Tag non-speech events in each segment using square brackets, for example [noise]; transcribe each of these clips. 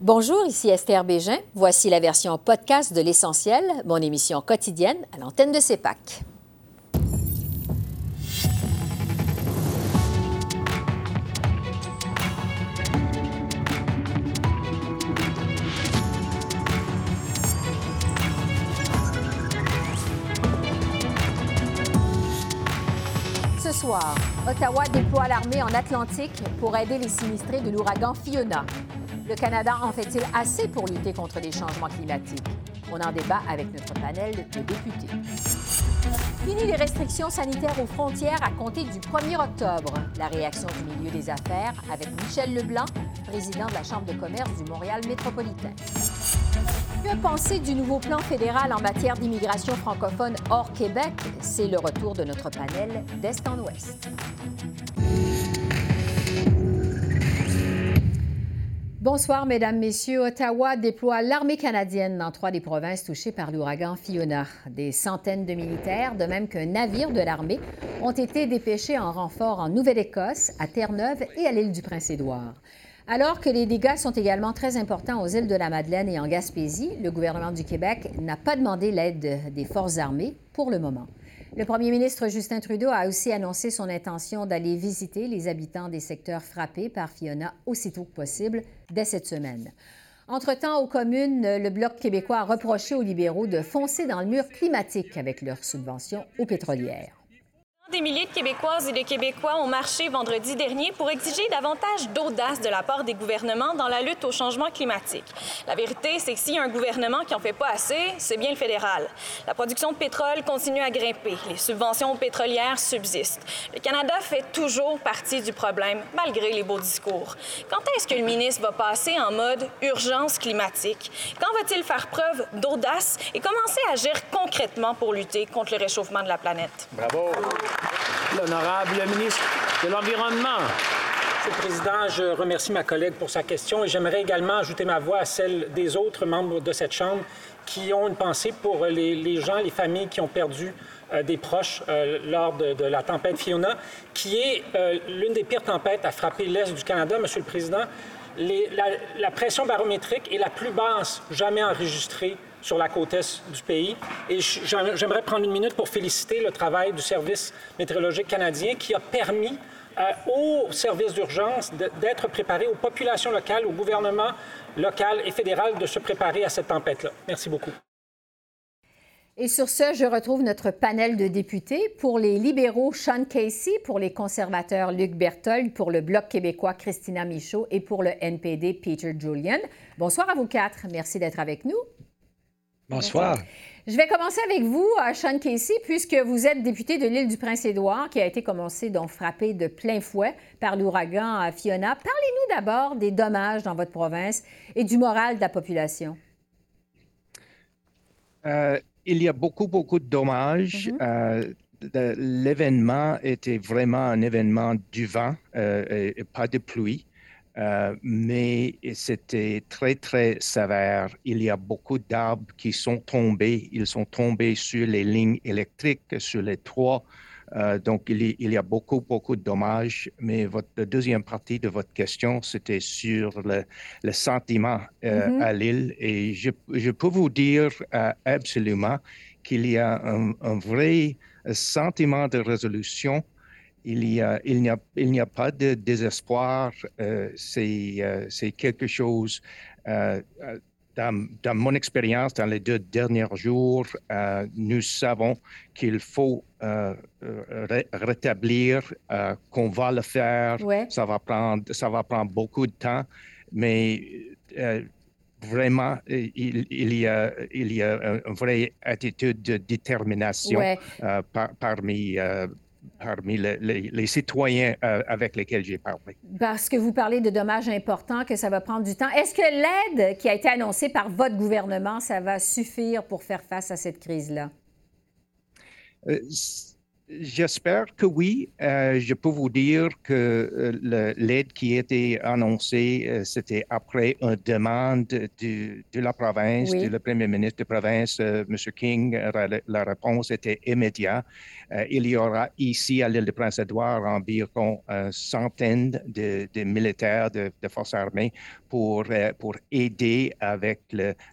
Bonjour, ici Esther Bégin. Voici la version podcast de L'Essentiel, mon émission quotidienne à l'antenne de CEPAC. Ce soir, Ottawa déploie l'armée en Atlantique pour aider les sinistrés de l'ouragan Fiona. Le Canada en fait-il assez pour lutter contre les changements climatiques? On en débat avec notre panel de députés. Fini les restrictions sanitaires aux frontières à compter du 1er octobre. La réaction du milieu des affaires avec Michel Leblanc, président de la Chambre de commerce du Montréal métropolitain. Que penser du nouveau plan fédéral en matière d'immigration francophone hors Québec? C'est le retour de notre panel d'Est en Ouest. Bonsoir, Mesdames, Messieurs. Ottawa déploie l'armée canadienne dans trois des provinces touchées par l'ouragan Fiona. Des centaines de militaires, de même qu'un navire de l'armée, ont été dépêchés en renfort en Nouvelle-Écosse, à Terre-Neuve et à l'île du Prince-Édouard. Alors que les dégâts sont également très importants aux îles de la Madeleine et en Gaspésie, le gouvernement du Québec n'a pas demandé l'aide des forces armées pour le moment. Le premier ministre Justin Trudeau a aussi annoncé son intention d'aller visiter les habitants des secteurs frappés par Fiona aussitôt que possible dès cette semaine. Entre-temps, aux communes, le Bloc québécois a reproché aux libéraux de foncer dans le mur climatique avec leurs subventions aux pétrolières. Des milliers de Québécoises et de Québécois ont marché vendredi dernier pour exiger davantage d'audace de la part des gouvernements dans la lutte au changement climatique. La vérité, c'est que s'il y a un gouvernement qui en fait pas assez, c'est bien le fédéral. La production de pétrole continue à grimper. Les subventions pétrolières subsistent. Le Canada fait toujours partie du problème, malgré les beaux discours. Quand est-ce que le ministre va passer en mode urgence climatique? Quand va-t-il faire preuve d'audace et commencer à agir concrètement pour lutter contre le réchauffement de la planète? Bravo! L'honorable ministre de l'Environnement. Monsieur le Président, je remercie ma collègue pour sa question et j'aimerais également ajouter ma voix à celle des autres membres de cette Chambre qui ont une pensée pour les, gens, les familles qui ont perdu euh, des proches euh, lors de, la tempête Fiona, qui est euh, l'une des pires tempêtes à frapper l'Est du Canada, Monsieur le Président. La pression barométrique est la plus basse jamais enregistrée sur la côte est du pays. Et j'aimerais prendre une minute pour féliciter le travail du Service météorologique canadien qui a permis euh, aux services d'urgence d'être préparés, aux populations locales, au gouvernement local et fédéral de se préparer à cette tempête-là. Merci beaucoup. Et sur ce, je retrouve notre panel de députés. Pour les libéraux, Sean Casey, pour les conservateurs, Luc Berthold, pour le Bloc québécois, Christina Michaud et pour le NPD, Peter Julian. Bonsoir à vous quatre. Merci d'être avec nous. Bonsoir. Je vais commencer avec vous, Sean Casey, puisque vous êtes député de l'île du Prince-Édouard, qui a été commencé donc frappé de plein fouet par l'ouragan Fiona. Parlez-nous d'abord des dommages dans votre province et du moral de la population. Euh, il y a beaucoup, beaucoup de dommages. Mm -hmm. euh, L'événement était vraiment un événement du vent euh, et, et pas de pluie. Euh, mais c'était très, très sévère. Il y a beaucoup d'arbres qui sont tombés. Ils sont tombés sur les lignes électriques, sur les toits. Euh, donc, il y, il y, a beaucoup, beaucoup de dommages. Mais votre la deuxième partie de votre question, c'était sur le, le sentiment euh, mm -hmm. à l'île. Et je, je, peux vous dire absolument qu'il y a un, un vrai sentiment de résolution il n'y a, il n'y a, il n'y a pas de désespoir. Euh, c'est, euh, c'est quelque chose, euh, dans, dans, mon expérience, dans les deux derniers jours, nous savons qu'il faut ré rétablir, qu'on va le faire. Ouais. Ça, va prendre, ça va prendre beaucoup de temps, mais vraiment, il, il, y a, il y a une vraie attitude de détermination ouais. par, parmi parmi les, citoyens euh, avec lesquels j'ai parlé. Parce que vous parlez de dommages importants, que ça va prendre du temps. Est-ce que l'aide qui a été annoncée par votre gouvernement, ça va suffire pour faire face à cette crise-là? Euh, J'espère que oui. Euh, je peux vous dire que euh, l'aide qui a été annoncée, euh, c'était après une demande de, la province, du le premier ministre de province, M. King. La, réponse était immédiate. il y aura ici à l'île de Prince-Édouard environ une centaine de, militaires de, forces armées pour, pour aider avec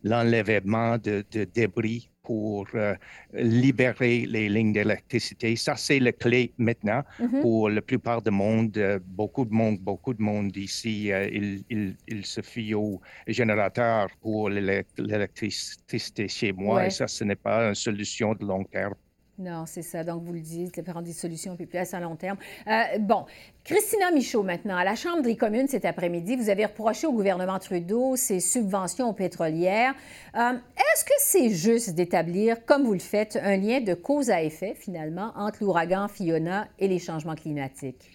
l'enlèvement de, de débris pour euh, libérer les lignes d'électricité. Ça, c'est la clé maintenant mm-hmm. pour la plupart du monde. Euh, beaucoup de monde, beaucoup de monde ici, euh, il, se fie au générateur pour l'électricité chez moi. Et ça, ce n'est pas une solution de long terme. Non, c'est ça. Donc, vous le dites, prendre des solutions plus à long terme. Euh, bon, Christina Michaud, maintenant, à la Chambre des communes cet après-midi, vous avez reproché au gouvernement Trudeau ses subventions aux pétrolières. Euh, est-ce que c'est juste d'établir, comme vous le faites, un lien de cause à effet, finalement, entre l'ouragan Fiona et les changements climatiques?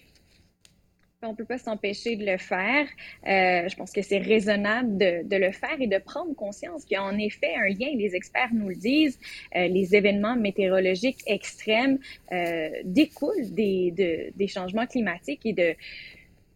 On ne peut pas s'empêcher de le faire. Euh, je pense que c'est raisonnable de, de, le faire et de prendre conscience qu'il y a en effet un lien, les experts nous le disent, euh, les événements météorologiques extrêmes euh, découlent des, de, des changements climatiques et de,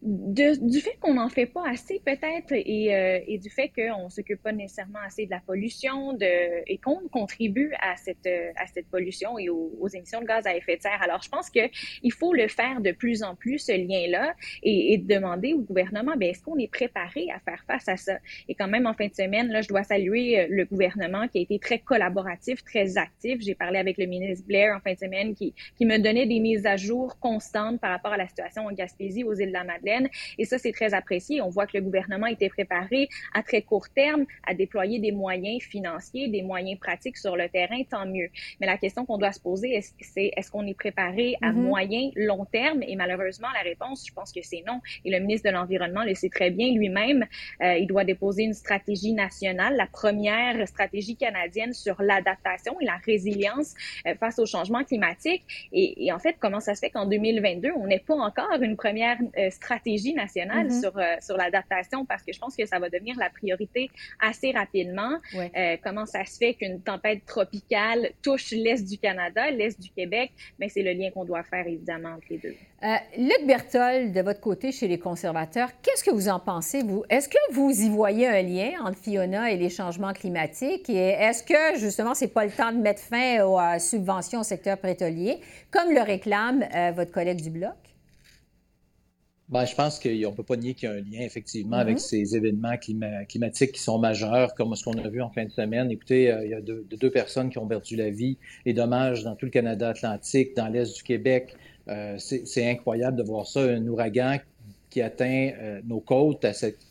du fait qu'on n'en fait pas assez peut-être et, euh, et, du fait qu'on s'occupe pas nécessairement assez de la pollution de, et qu'on contribue à cette, euh, à cette pollution et aux, émissions de gaz à effet de serre. Alors, je pense qu'il faut le faire de plus en plus, ce lien-là, et, et, demander au gouvernement, ben, est-ce qu'on est préparé à faire face à ça? Et quand même, en fin de semaine, là, je dois saluer euh, le gouvernement qui a été très collaboratif, très actif. J'ai parlé avec le ministre Blair en fin de semaine qui, qui me donnait des mises à jour constantes par rapport à la situation en Gaspésie, aux îles de la Madeleine et ça, c'est très apprécié. On voit que le gouvernement était préparé à très court terme à déployer des moyens financiers, des moyens pratiques sur le terrain, tant mieux. Mais la question qu'on doit se poser, c'est est-ce qu'on est préparé à mm-hmm. moyen, long terme? Et malheureusement, la réponse, je pense que c'est non. Et le ministre de l'Environnement le sait très bien lui-même. Euh, il doit déposer une stratégie nationale, la première stratégie canadienne sur l'adaptation et la résilience euh, face au changement climatique. Et, et, en fait, comment ça se fait qu'en 2022, on n'est pas encore une première euh, stratégie stratégie nationale mm-hmm. sur, euh, sur l'adaptation parce que je pense que ça va devenir la priorité assez rapidement. Euh, comment ça se fait qu'une tempête tropicale touche l'Est du Canada, l'Est du Québec? Mais c'est le lien qu'on doit faire évidemment entre les deux. Euh, Luc Berthold, de votre côté, chez les conservateurs, qu'est-ce que vous en pensez, vous? Est-ce que vous y voyez un lien entre Fiona et les changements climatiques? Et est-ce que, justement, c'est pas le temps de mettre fin aux subventions au secteur pétrolier, comme le réclame votre collègue du Bloc? Ben, je pense qu'on ne peut pas nier qu'il y a un lien, effectivement, avec mm-hmm. ces événements climatiques qui sont majeurs, comme ce qu'on a vu en fin de semaine. Écoutez, euh, il y a deux, personnes qui ont perdu la vie. Les dommages dans tout le Canada Atlantique, dans l'Est du Québec. Euh, c'est incroyable de voir ça, un ouragan qui atteint euh, nos côtes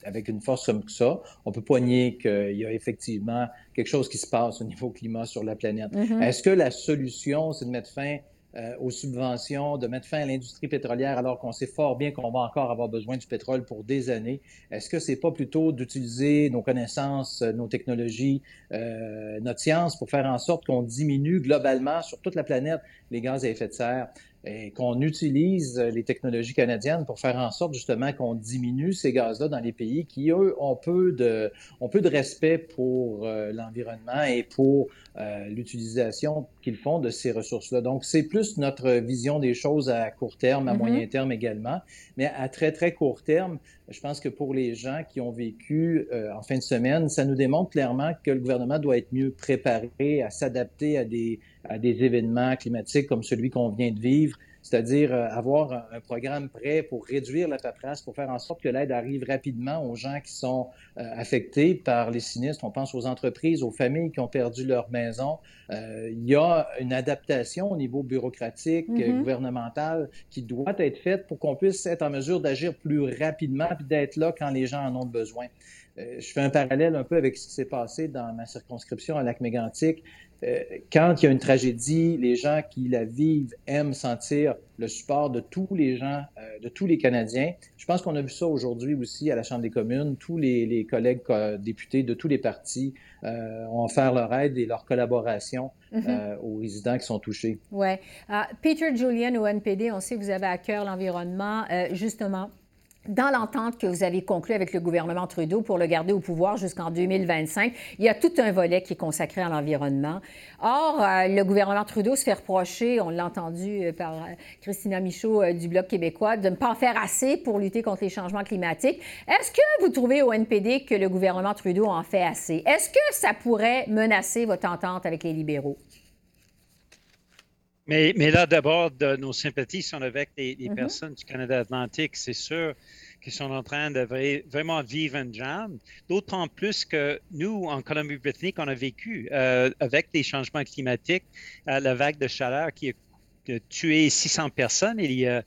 avec une force comme ça. On ne peut pas nier qu'il y a effectivement quelque chose qui se passe au niveau climat sur la planète. Mm-hmm. Est-ce que la solution, c'est de mettre fin euh, aux subventions, de mettre fin à l'industrie pétrolière alors qu'on sait fort bien qu'on va encore avoir besoin du pétrole pour des années. Est-ce que c'est pas plutôt d'utiliser nos connaissances, euh, nos technologies, euh, notre science pour faire en sorte qu'on diminue globalement sur toute la planète les gaz à effet de serre? et qu'on utilise les technologies canadiennes pour faire en sorte justement qu'on diminue ces gaz-là dans les pays qui, eux, ont peu de, respect pour l'environnement et pour euh, l'utilisation qu'ils font de ces ressources-là. Donc, c'est plus notre vision des choses à court terme, à mm-hmm. moyen terme également, mais à très, très court terme, je pense que pour les gens qui ont vécu euh, en fin de semaine, ça nous démontre clairement que le gouvernement doit être mieux préparé à s'adapter à des, à des événements climatiques comme celui qu'on vient de vivre, c'est-à-dire euh, avoir un, programme prêt pour réduire la paperasse, pour faire en sorte que l'aide arrive rapidement aux gens qui sont euh, affectés par les sinistres. On pense aux entreprises, aux familles qui ont perdu leur maison. il y a une adaptation au niveau bureaucratique, mm-hmm. gouvernemental, qui doit être faite pour qu'on puisse être en mesure d'agir plus rapidement et d'être là quand les gens en ont besoin. Euh, je fais un parallèle un peu avec ce qui s'est passé dans ma circonscription à Lac-Mégantic. Euh, quand il y a une tragédie, les gens qui la vivent aiment sentir le support de tous les gens, euh, de tous les Canadiens. Je pense qu'on a vu ça aujourd'hui aussi à la Chambre des communes. Tous les, collègues députés de tous les partis ont offert leur aide et leur collaboration mm-hmm. aux résidents qui sont touchés. Oui. Ah, Peter Julian au NPD, on sait que vous avez à cœur l'environnement. justement, dans l'entente que vous avez conclue avec le gouvernement Trudeau pour le garder au pouvoir jusqu'en 2025, il y a tout un volet qui est consacré à l'environnement. Or, euh, le gouvernement Trudeau se fait reprocher, on l'a entendu euh, par euh, Christina Michaud du Bloc québécois, de ne pas en faire assez pour lutter contre les changements climatiques. Est-ce que vous trouvez au NPD que le gouvernement Trudeau en fait assez? Est-ce que ça pourrait menacer votre entente avec les libéraux? Mais, mais là, d'abord, nos sympathies sont avec les, mm-hmm. personnes du Canada Atlantique. C'est sûr qu'ils sont en train de vraiment vivre un drame. D'autant plus que nous, en Colombie-Britannique, on a vécu euh, avec les changements climatiques, euh, la vague de chaleur qui a tué 600 personnes il y a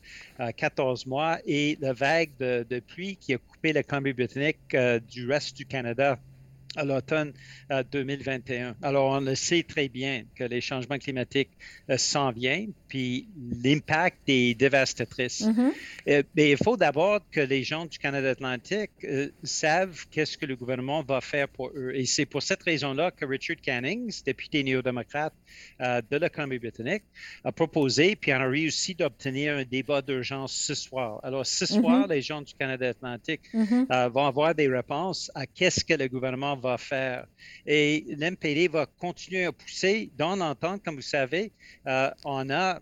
14 euh, mois et la vague de, de pluie qui a coupé la Colombie-Britannique du reste du Canada à l'automne 2021. Euh, Alors, on le sait très bien que les changements climatiques euh, s'en viennent, puis l'impact est dévastatrice. Mm-hmm. Euh, mais il faut d'abord que les gens du Canada Atlantique savent qu'est-ce que le gouvernement va faire pour eux. Et c'est pour cette raison-là que Richard Cannings, député néo-démocrate de la Colombie-Britannique, a proposé, puis on a réussi d'obtenir un débat d'urgence ce soir. Alors, ce mm-hmm. soir, les gens du Canada Atlantique mm-hmm. vont avoir des réponses à qu'est-ce que le gouvernement va faire. Et l'MPD va continuer à pousser. Dans l'entente, comme vous savez, euh, on a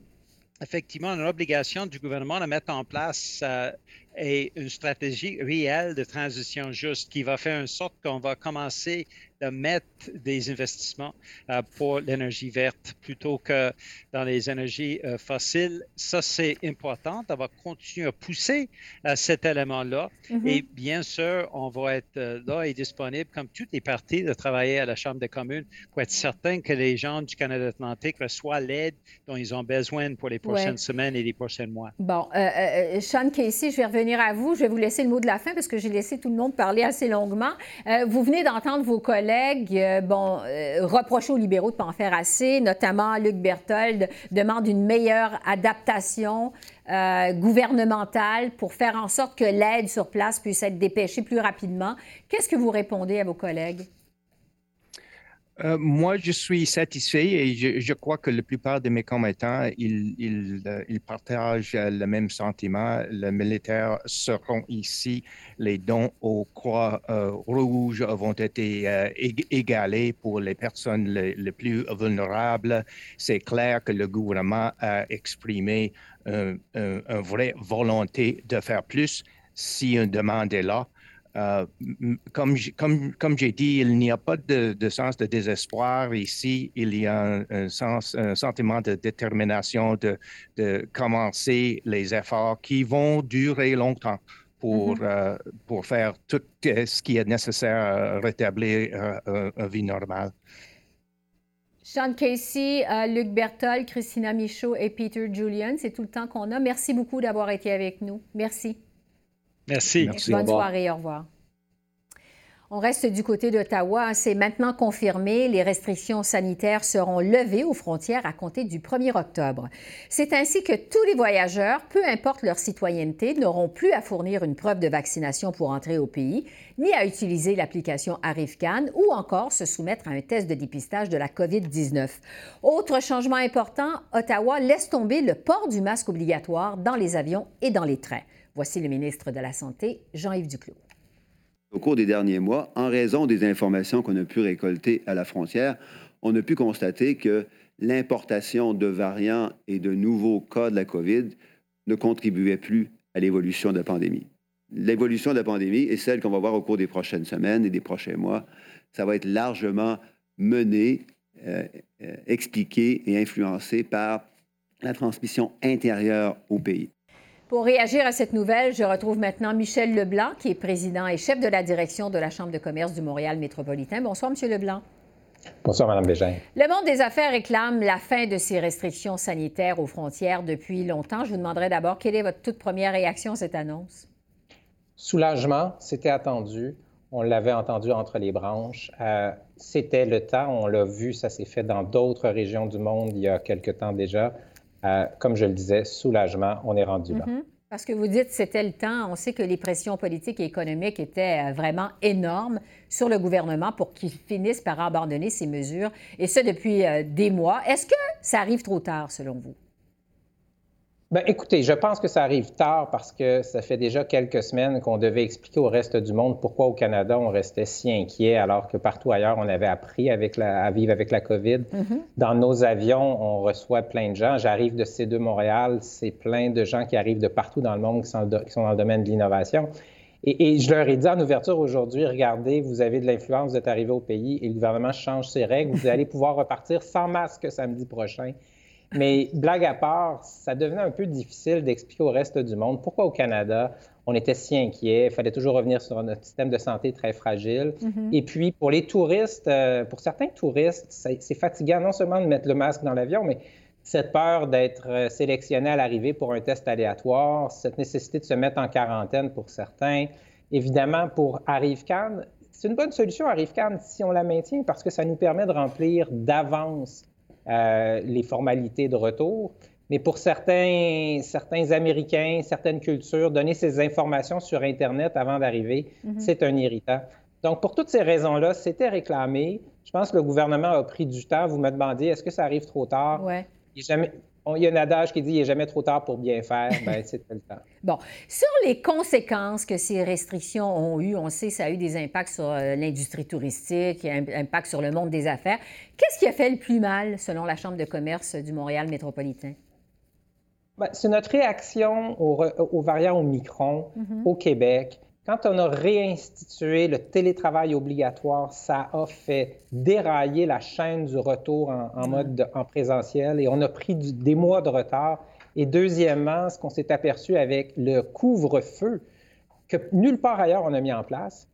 effectivement une obligation du gouvernement de mettre en place euh, une stratégie réelle de transition juste qui va faire en sorte qu'on va commencer de mettre des investissements euh, pour l'énergie verte plutôt que dans les énergies euh, fossiles. Ça, c'est important. On va continuer à pousser euh, cet élément-là. Mm-hmm. Et bien sûr, on va être là et disponible, comme toutes les parties, de travailler à la Chambre des communes pour être certain que les gens du Canada Atlantique reçoivent l'aide dont ils ont besoin pour les prochaines semaines et les prochains mois. Bon, Sean Casey, je vais revenir à vous. Je vais vous laisser le mot de la fin parce que j'ai laissé tout le monde parler assez longuement. vous venez d'entendre vos collègues euh, bon, euh, reprochent aux libéraux de ne pas en faire assez, notamment Luc Berthold demande une meilleure adaptation euh, gouvernementale pour faire en sorte que l'aide sur place puisse être dépêchée plus rapidement. Qu'est-ce que vous répondez à vos collègues? Euh, moi, je suis satisfait et je, crois que la plupart de mes ils, euh, ils, partagent le même sentiment. Les militaires seront ici. Les dons aux Croix euh, rouges vont être égalés pour les personnes les, plus vulnérables. C'est clair que le gouvernement a exprimé une vraie volonté de faire plus si une demande est là. Euh, comme, comme, comme j'ai dit, il n'y a pas de, sens de désespoir ici. Il y a un, sens, un sentiment de détermination de, de, commencer les efforts qui vont durer longtemps pour, mm-hmm. euh, pour faire tout ce qui est nécessaire à rétablir euh, une vie normale. Sean Casey, Luc Bertol, Christina Michaud et Peter Julian, c'est tout le temps qu'on a. Merci beaucoup d'avoir été avec nous. Merci. Merci. Bonne soirée, au revoir. On reste du côté d'Ottawa. C'est maintenant confirmé. Les restrictions sanitaires seront levées aux frontières à compter du 1er octobre. C'est ainsi que tous les voyageurs, peu importe leur citoyenneté, n'auront plus à fournir une preuve de vaccination pour entrer au pays, ni à utiliser l'application ArriveCan ou encore se soumettre à un test de dépistage de la COVID-19. Autre changement important, Ottawa laisse tomber le port du masque obligatoire dans les avions et dans les trains. Voici le ministre de la Santé, Jean-Yves Duclos. Au cours des derniers mois, en raison des informations qu'on a pu récolter à la frontière, on a pu constater que l'importation de variants et de nouveaux cas de la COVID ne contribuait plus à l'évolution de la pandémie. L'évolution de la pandémie est celle qu'on va voir au cours des prochaines semaines et des prochains mois. Ça va être largement mené, euh, euh, expliqué et influencé par la transmission intérieure au pays. Pour réagir à cette nouvelle, je retrouve maintenant Michel Leblanc, qui est président et chef de la direction de la Chambre de commerce du Montréal métropolitain. Bonsoir, Monsieur Leblanc. Bonsoir, Mme Bégin. Le monde des affaires réclame la fin de ces restrictions sanitaires aux frontières depuis longtemps. Je vous demanderai d'abord quelle est votre toute première réaction à cette annonce? Soulagement, c'était attendu. On l'avait entendu entre les branches. Euh, c'était le temps, on l'a vu, ça s'est fait dans d'autres régions du monde il y a quelque temps déjà. Euh, comme je le disais, soulagement, on est rendu là. Mm-hmm. Parce que vous dites c'était le temps. On sait que les pressions politiques et économiques étaient euh, vraiment énormes sur le gouvernement pour qu'il finisse par abandonner ces mesures, et ce depuis euh, des mois. Est-ce que ça arrive trop tard, selon vous? Bien, écoutez, je pense que ça arrive tard parce que ça fait déjà quelques semaines qu'on devait expliquer au reste du monde pourquoi au Canada on restait si inquiet alors que partout ailleurs on avait appris avec à vivre avec la COVID. Mm-hmm. Dans nos avions, on reçoit plein de gens. J'arrive de C2 Montréal, c'est plein de gens qui arrivent de partout dans le monde qui sont, dans le domaine de l'innovation. Et, et, je leur ai dit en ouverture aujourd'hui, regardez, vous avez de l'influence, vous êtes arrivé au pays et le gouvernement change ses règles, vous allez pouvoir repartir sans masque samedi prochain. Mais blague à part, ça devenait un peu difficile d'expliquer au reste du monde pourquoi au Canada, on était si inquiet, il fallait toujours revenir sur notre système de santé très fragile. Mm-hmm. Et puis, pour les touristes, euh, pour certains touristes, c'est fatigant non seulement de mettre le masque dans l'avion, mais cette peur d'être euh, sélectionné à l'arrivée pour un test aléatoire, cette nécessité de se mettre en quarantaine pour certains. Évidemment, pour ArriveCan, c'est une bonne solution, ArriveCan, si on la maintient, parce que ça nous permet de remplir d'avance euh, les formalités de retour. Mais pour certains, certains Américains, certaines cultures, donner ces informations sur Internet avant d'arriver, mm-hmm. c'est un irritant. Donc, pour toutes ces raisons-là, c'était réclamé. Je pense que le gouvernement a pris du temps. Vous me demandez, est-ce que ça arrive trop tard? Ouais. Jamais, il y a un adage qui dit il n'est jamais trop tard pour bien faire. Ben, c'est le temps. [laughs] bon. Sur les conséquences que ces restrictions ont eues, on sait que ça a eu des impacts sur euh, l'industrie touristique, un impact sur le monde des affaires. Qu'est-ce qui a fait le plus mal, selon la Chambre de commerce du Montréal métropolitain? Ben, c'est notre réaction aux, variants Omicron mm-hmm. au Québec. Quand on a réinstitué le télétravail obligatoire, ça a fait dérailler la chaîne du retour en, mode en présentiel et on a pris des mois de retard. Et deuxièmement, ce qu'on s'est aperçu avec le couvre-feu, que nulle part ailleurs on a mis en place,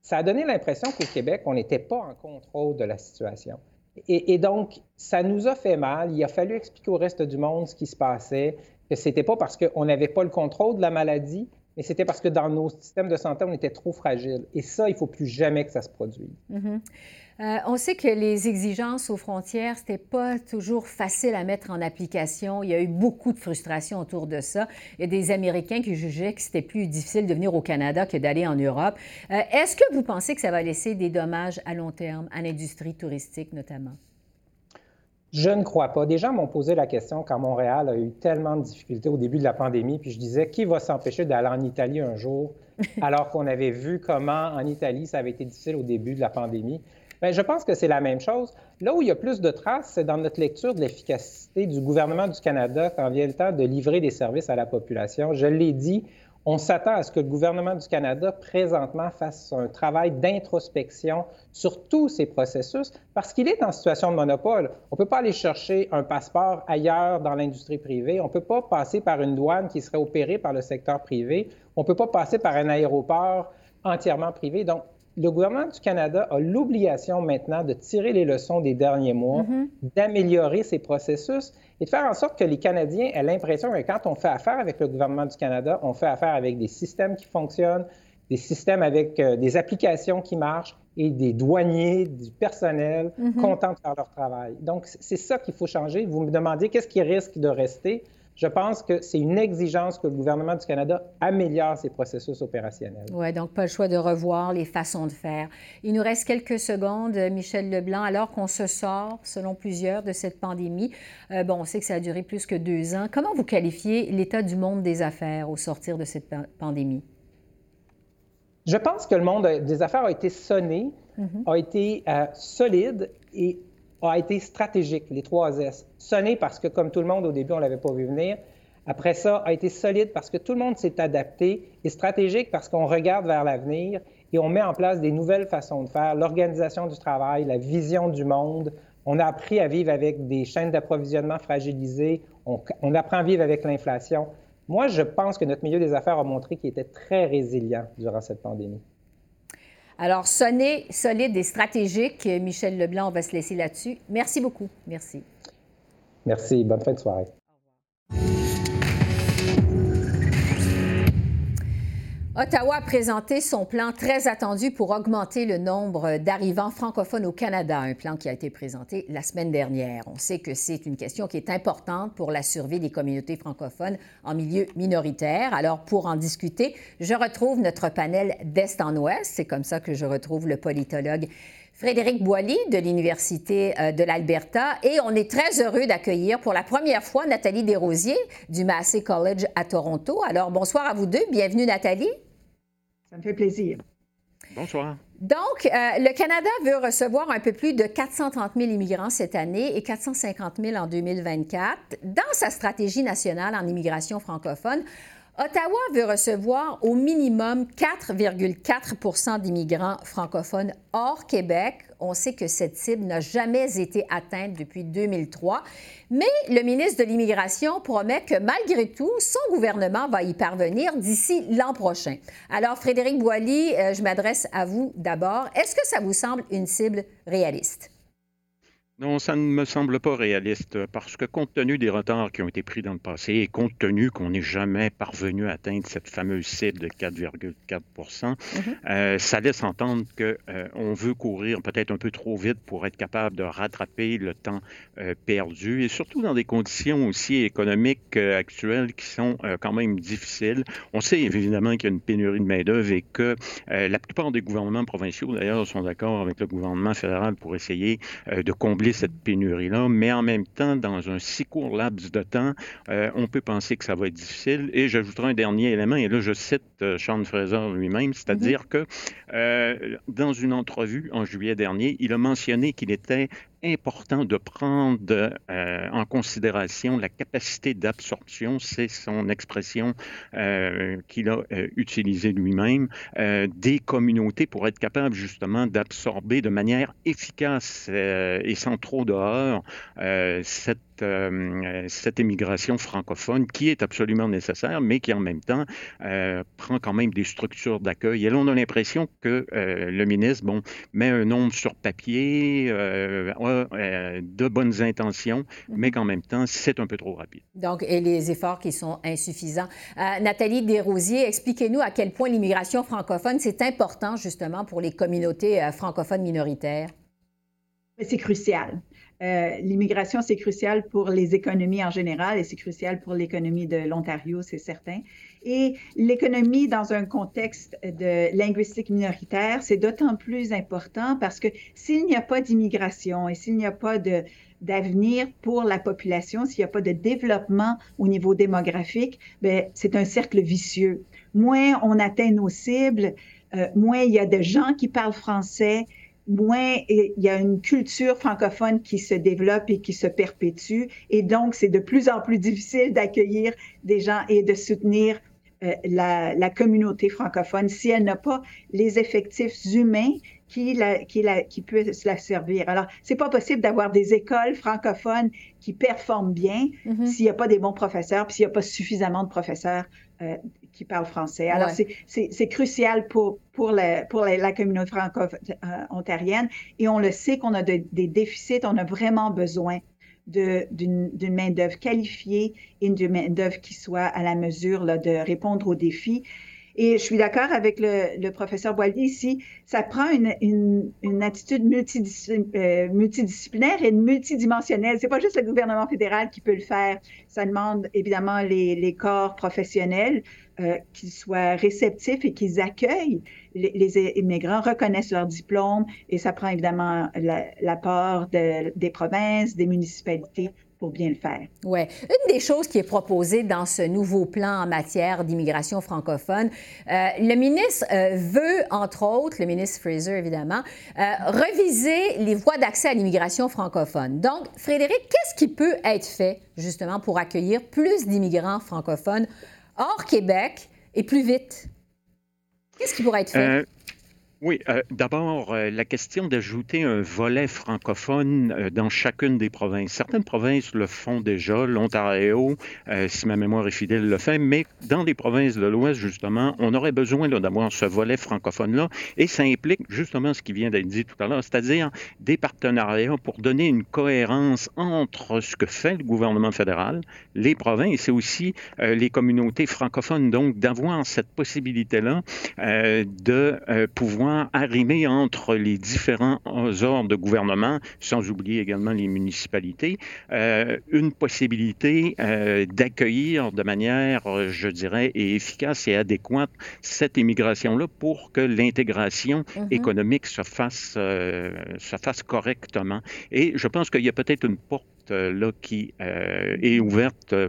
ça a donné l'impression qu'au Québec, on n'était pas en contrôle de la situation. Et, et, donc, ça nous a fait mal. Il a fallu expliquer au reste du monde ce qui se passait, que ce n'était pas parce qu'on n'avait pas le contrôle de la maladie, mais c'était parce que dans nos systèmes de santé, on était trop fragiles. Et ça, il ne faut plus jamais que ça se produise. Mm-hmm. Euh, on sait que les exigences aux frontières, ce n'était pas toujours facile à mettre en application. Il y a eu beaucoup de frustration autour de ça. Il y a des Américains qui jugeaient que c'était plus difficile de venir au Canada que d'aller en Europe. Euh, est-ce que vous pensez que ça va laisser des dommages à long terme à l'industrie touristique notamment? Je ne crois pas. Des gens m'ont posé la question quand Montréal a eu tellement de difficultés au début de la pandémie, puis je disais, qui va s'empêcher d'aller en Italie un jour, [laughs] alors qu'on avait vu comment en Italie ça avait été difficile au début de la pandémie? Bien, je pense que c'est la même chose. Là où il y a plus de traces, c'est dans notre lecture de l'efficacité du gouvernement du Canada quand vient le temps de livrer des services à la population. Je l'ai dit, on s'attend à ce que le gouvernement du Canada, présentement, fasse un travail d'introspection sur tous ces processus parce qu'il est en situation de monopole. On ne peut pas aller chercher un passeport ailleurs dans l'industrie privée. On ne peut pas passer par une douane qui serait opérée par le secteur privé. On ne peut pas passer par un aéroport entièrement privé. Donc, le gouvernement du Canada a l'obligation maintenant de tirer les leçons des derniers mois, mm-hmm. d'améliorer ses processus et de faire en sorte que les Canadiens aient l'impression que quand on fait affaire avec le gouvernement du Canada, on fait affaire avec des systèmes qui fonctionnent, des systèmes avec euh, des applications qui marchent et des douaniers, du personnel mm-hmm. contents de faire leur travail. Donc, c'est ça qu'il faut changer. Vous me demandez qu'est-ce qui risque de rester je pense que c'est une exigence que le gouvernement du Canada améliore ses processus opérationnels. Oui, donc pas le choix de revoir les façons de faire. Il nous reste quelques secondes, Michel Leblanc, alors qu'on se sort, selon plusieurs, de cette pandémie. Euh, bon, on sait que ça a duré plus que deux ans. Comment vous qualifiez l'état du monde des affaires au sortir de cette pandémie? Je pense que le monde des affaires a été sonné, mm-hmm. a été euh, solide et a été stratégique, les trois S. Sonné parce que, comme tout le monde, au début, on ne l'avait pas vu venir. Après ça, a été solide parce que tout le monde s'est adapté et stratégique parce qu'on regarde vers l'avenir et on met en place des nouvelles façons de faire, l'organisation du travail, la vision du monde. On a appris à vivre avec des chaînes d'approvisionnement fragilisées. On, on, apprend à vivre avec l'inflation. Moi, je pense que notre milieu des affaires a montré qu'il était très résilient durant cette pandémie. Alors, sonner solide et stratégique. Michel Leblanc, on va se laisser là-dessus. Merci beaucoup. Merci. Merci. Bonne fin de soirée. Ottawa a présenté son plan très attendu pour augmenter le nombre d'arrivants francophones au Canada, un plan qui a été présenté la semaine dernière. On sait que c'est une question qui est importante pour la survie des communautés francophones en milieu minoritaire. Alors, pour en discuter, je retrouve notre panel d'Est en Ouest. C'est comme ça que je retrouve le politologue Frédéric Boilly de l'Université euh, de l'Alberta et on est très heureux d'accueillir pour la première fois Nathalie Desrosiers du Massey College à Toronto. Alors bonsoir à vous deux, bienvenue Nathalie. Ça me fait plaisir. Bonsoir. Donc, euh, le Canada veut recevoir un peu plus de 430 000 immigrants cette année et 450 000 en 2024. Dans sa stratégie nationale en immigration francophone, Ottawa veut recevoir au minimum 4,4% d'immigrants francophones hors Québec. On sait que cette cible n'a jamais été atteinte depuis 2003, mais le ministre de l'Immigration promet que malgré tout, son gouvernement va y parvenir d'ici l'an prochain. Alors, Frédéric Boilly, euh, je m'adresse à vous d'abord. Est-ce que ça vous semble une cible réaliste? Non, ça ne me semble pas réaliste parce que compte tenu des retards qui ont été pris dans le passé et compte tenu qu'on n'est jamais parvenu à atteindre cette fameuse cible de 4,4 mm-hmm. euh, ça laisse entendre qu'on euh, veut courir peut-être un peu trop vite pour être capable de rattraper le temps euh, perdu et surtout dans des conditions aussi économiques actuelles qui sont quand même difficiles. On sait évidemment qu'il y a une pénurie de main-d'œuvre et que la plupart des gouvernements provinciaux d'ailleurs sont d'accord avec le gouvernement fédéral pour essayer de combler cette pénurie-là, mais en même temps, dans un si court laps de temps, euh, on peut penser que ça va être difficile. Et j'ajouterai un dernier élément, et là, je cite euh, Sean Fraser lui-même, c'est-à-dire mm-hmm. que euh, dans une entrevue en juillet dernier, il a mentionné qu'il était important de prendre euh, en considération la capacité d'absorption, c'est son expression euh, qu'il a euh, utilisée lui-même, des communautés pour être capable justement d'absorber de manière efficace et sans trop dehors cette euh, cette immigration francophone qui est absolument nécessaire, mais qui en même temps euh, prend quand même des structures d'accueil. Et là, on a l'impression que euh, le ministre, bon, met un nombre sur papier, a de bonnes intentions, mhm. mais qu'en même temps, c'est un peu trop rapide. Donc, et les efforts qui sont insuffisants. Nathalie Desrosiers, expliquez-nous à quel point l'immigration francophone, c'est important justement pour les communautés francophones minoritaires. C'est crucial. Euh, l'immigration, c'est crucial pour les économies en général et c'est crucial pour l'économie de l'Ontario, c'est certain. Et l'économie dans un contexte de linguistique minoritaire, c'est d'autant plus important parce que s'il n'y a pas d'immigration et s'il n'y a pas d'avenir pour la population, s'il n'y a pas de développement au niveau démographique, ben, c'est un cercle vicieux. Moins on atteint nos cibles, euh, moins il y a de gens qui parlent français, moins il y a une culture francophone qui se développe et qui se perpétue. Et donc, c'est de plus en plus difficile d'accueillir des gens et de soutenir euh, la, la, communauté francophone si elle n'a pas les effectifs humains qui, la, qui, la, qui puissent la servir. Alors, c'est pas possible d'avoir des écoles francophones qui performent bien mm-hmm. s'il n'y a pas des bons professeurs, puis s'il n'y a pas suffisamment de professeurs euh, qui parlent français. Alors, c'est crucial pour, pour, la, pour la, communauté franco-ontarienne euh, et on le sait qu'on a des déficits, on a vraiment besoin d'une main-d'œuvre qualifiée et d'une main-d'œuvre qui soit à la mesure là, de répondre aux défis. Et je suis d'accord avec le, professeur Boilly ici, ça prend une, attitude euh, multidisciplinaire et multidimensionnelle. C'est pas juste le gouvernement fédéral qui peut le faire. Ça demande évidemment les corps professionnels euh, qui soient réceptifs et qu'ils accueillent les, immigrants, reconnaissent leur diplôme et ça prend évidemment l'apport de, des provinces, des municipalités pour bien le faire. Oui. Une des choses qui est proposée dans ce nouveau plan en matière d'immigration francophone, euh, le ministre euh, veut, entre autres, le ministre Fraser évidemment, reviser les voies d'accès à l'immigration francophone. Donc, Frédéric, qu'est-ce qui peut être fait justement pour accueillir plus d'immigrants francophones hors Québec et plus vite? Qu'est-ce qui pourrait être fait? Oui, euh, d'abord, euh, la question d'ajouter un volet francophone euh, dans chacune des provinces. Certaines provinces le font déjà, l'Ontario, si ma mémoire est fidèle, le fait, mais dans les provinces de l'Ouest, justement, on aurait besoin d'avoir ce volet francophone-là, et ça implique justement ce qui vient d'être dit tout à l'heure, c'est-à-dire des partenariats pour donner une cohérence entre ce que fait le gouvernement fédéral, les provinces et aussi les communautés francophones, donc d'avoir cette possibilité-là de pouvoir arrimer entre les différents ordres de gouvernement, sans oublier également les municipalités, euh, une possibilité euh, d'accueillir de manière, je dirais, efficace et adéquate cette immigration-là pour que l'intégration mm-hmm. économique se fasse, euh, se fasse correctement. Et je pense qu'il y a peut-être une porte euh, là qui euh, est ouverte euh,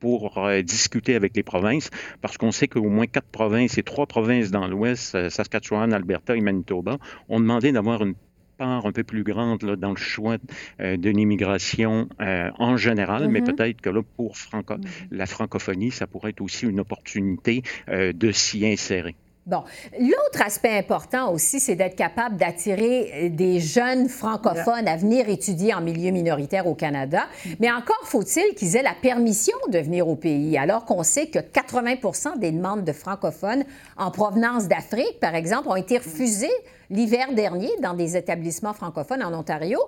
pour discuter avec les provinces, parce qu'on sait qu'au moins quatre provinces et trois provinces dans l'Ouest, Saskatchewan, Alberta et Manitoba, ont demandé d'avoir une part un peu plus grande là, dans le choix de l'immigration en général, mais mm-hmm. peut-être que là, pour mm-hmm. la francophonie, ça pourrait être aussi une opportunité de s'y insérer. Bon, l'autre aspect important aussi, c'est d'être capable d'attirer euh, des jeunes francophones à venir étudier en milieu minoritaire au Canada. Mais encore faut-il qu'ils aient la permission de venir au pays, alors qu'on sait que 80% des demandes de francophones en provenance d'Afrique, par exemple, ont été refusées l'hiver dernier dans des établissements francophones en Ontario.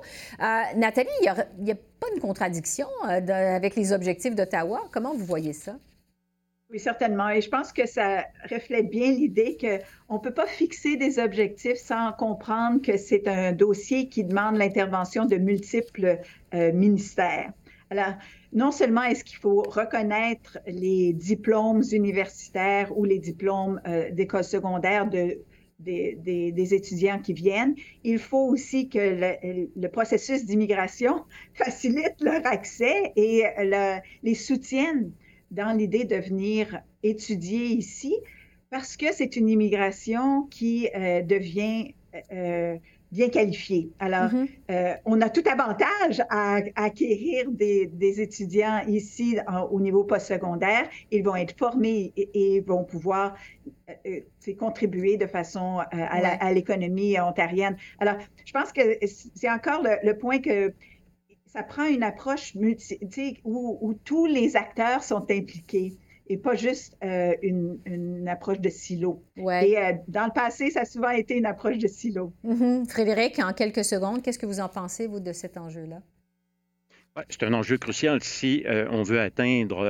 Euh, Nathalie, il n'y a, pas une contradiction euh, avec les objectifs d'Ottawa? Comment vous voyez ça? Oui, certainement. Et je pense que ça reflète bien l'idée qu'on ne peut pas fixer des objectifs sans comprendre que c'est un dossier qui demande l'intervention de multiples euh, ministères. Alors, non seulement est-ce qu'il faut reconnaître les diplômes universitaires ou les diplômes euh, d'école secondaire de, des, étudiants qui viennent, il faut aussi que le, processus d'immigration [laughs] facilite leur accès et les soutienne dans l'idée de venir étudier ici parce que c'est une immigration qui euh, devient euh, bien qualifiée. Alors, mm-hmm. euh, on a tout avantage à, acquérir des, étudiants ici au niveau postsecondaire. Ils vont être formés et, vont pouvoir contribuer de façon à l'économie ontarienne. Alors, je pense que c'est encore le point que ça prend une approche multi, où, où, tous les acteurs sont impliqués et pas juste euh, une, approche de silo. Ouais. Et euh, dans le passé, ça a souvent été une approche de silo. Mm-hmm. Frédéric, en quelques secondes, qu'est-ce que vous en pensez, vous, de cet enjeu-là? C'est un enjeu crucial si euh, on veut atteindre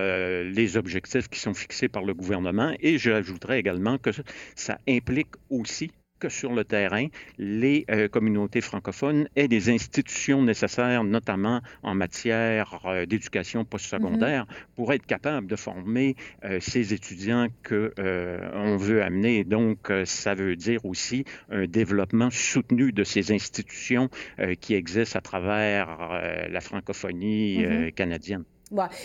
les objectifs qui sont fixés par le gouvernement. Et j'ajouterais également que ça implique aussi que sur le terrain, les euh, communautés francophones aient des institutions nécessaires, notamment en matière euh, d'éducation postsecondaire, mm-hmm. pour être capables de former euh, ces étudiants que on veut amener. Donc, ça veut dire aussi un développement soutenu de ces institutions qui existent à travers la francophonie mm-hmm. canadienne.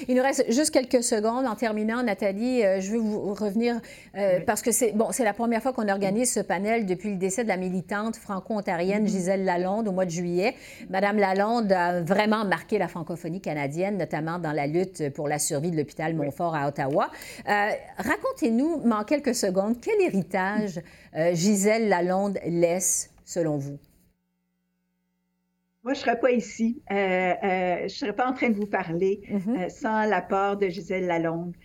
Il nous reste juste quelques secondes. En terminant, Nathalie, euh, je veux vous revenir euh, parce que c'est bon, c'est la première fois qu'on organise ce panel depuis le décès de la militante franco-ontarienne mm-hmm. Gisèle Lalonde au mois de juillet. Madame Lalonde a vraiment marqué la francophonie canadienne, notamment dans la lutte pour la survie de l'hôpital Montfort à Ottawa. Euh, racontez-nous, en quelques secondes, quel héritage Gisèle Lalonde laisse selon vous? Moi, je ne serais pas ici. Euh, euh, je ne serais pas en train de vous parler mm-hmm. euh, sans l'apport de Gisèle Lalonde.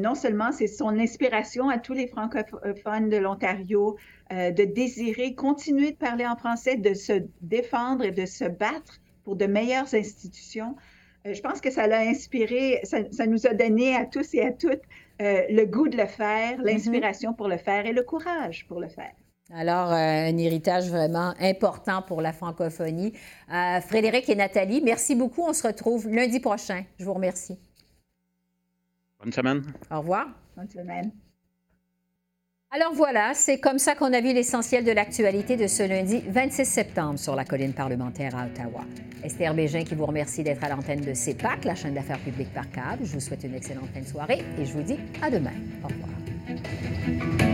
non seulement c'est son inspiration à tous les francophones de l'Ontario de désirer continuer de parler en français, de se défendre et de se battre pour de meilleures institutions. je pense que ça l'a inspiré, ça, nous a donné à tous et à toutes le goût de le faire, mm-hmm. l'inspiration pour le faire et le courage pour le faire. Alors, euh, un héritage vraiment important pour la francophonie. Euh, Frédéric et Nathalie, merci beaucoup. On se retrouve lundi prochain. Je vous remercie. Bonne semaine. Au revoir. Bonne semaine. Alors voilà, c'est comme ça qu'on a vu l'essentiel de l'actualité de ce lundi 26 septembre sur la colline parlementaire à Ottawa. Esther Bégin qui vous remercie d'être à l'antenne de CEPAC, la chaîne d'affaires publiques par câble. Je vous souhaite une excellente fin de soirée et je vous dis à demain. Au revoir.